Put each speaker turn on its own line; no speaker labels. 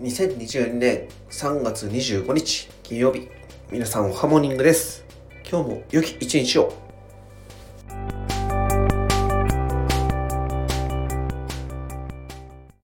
2022年3月25日金曜日。皆さんおはモニングです。今日も良き一日を。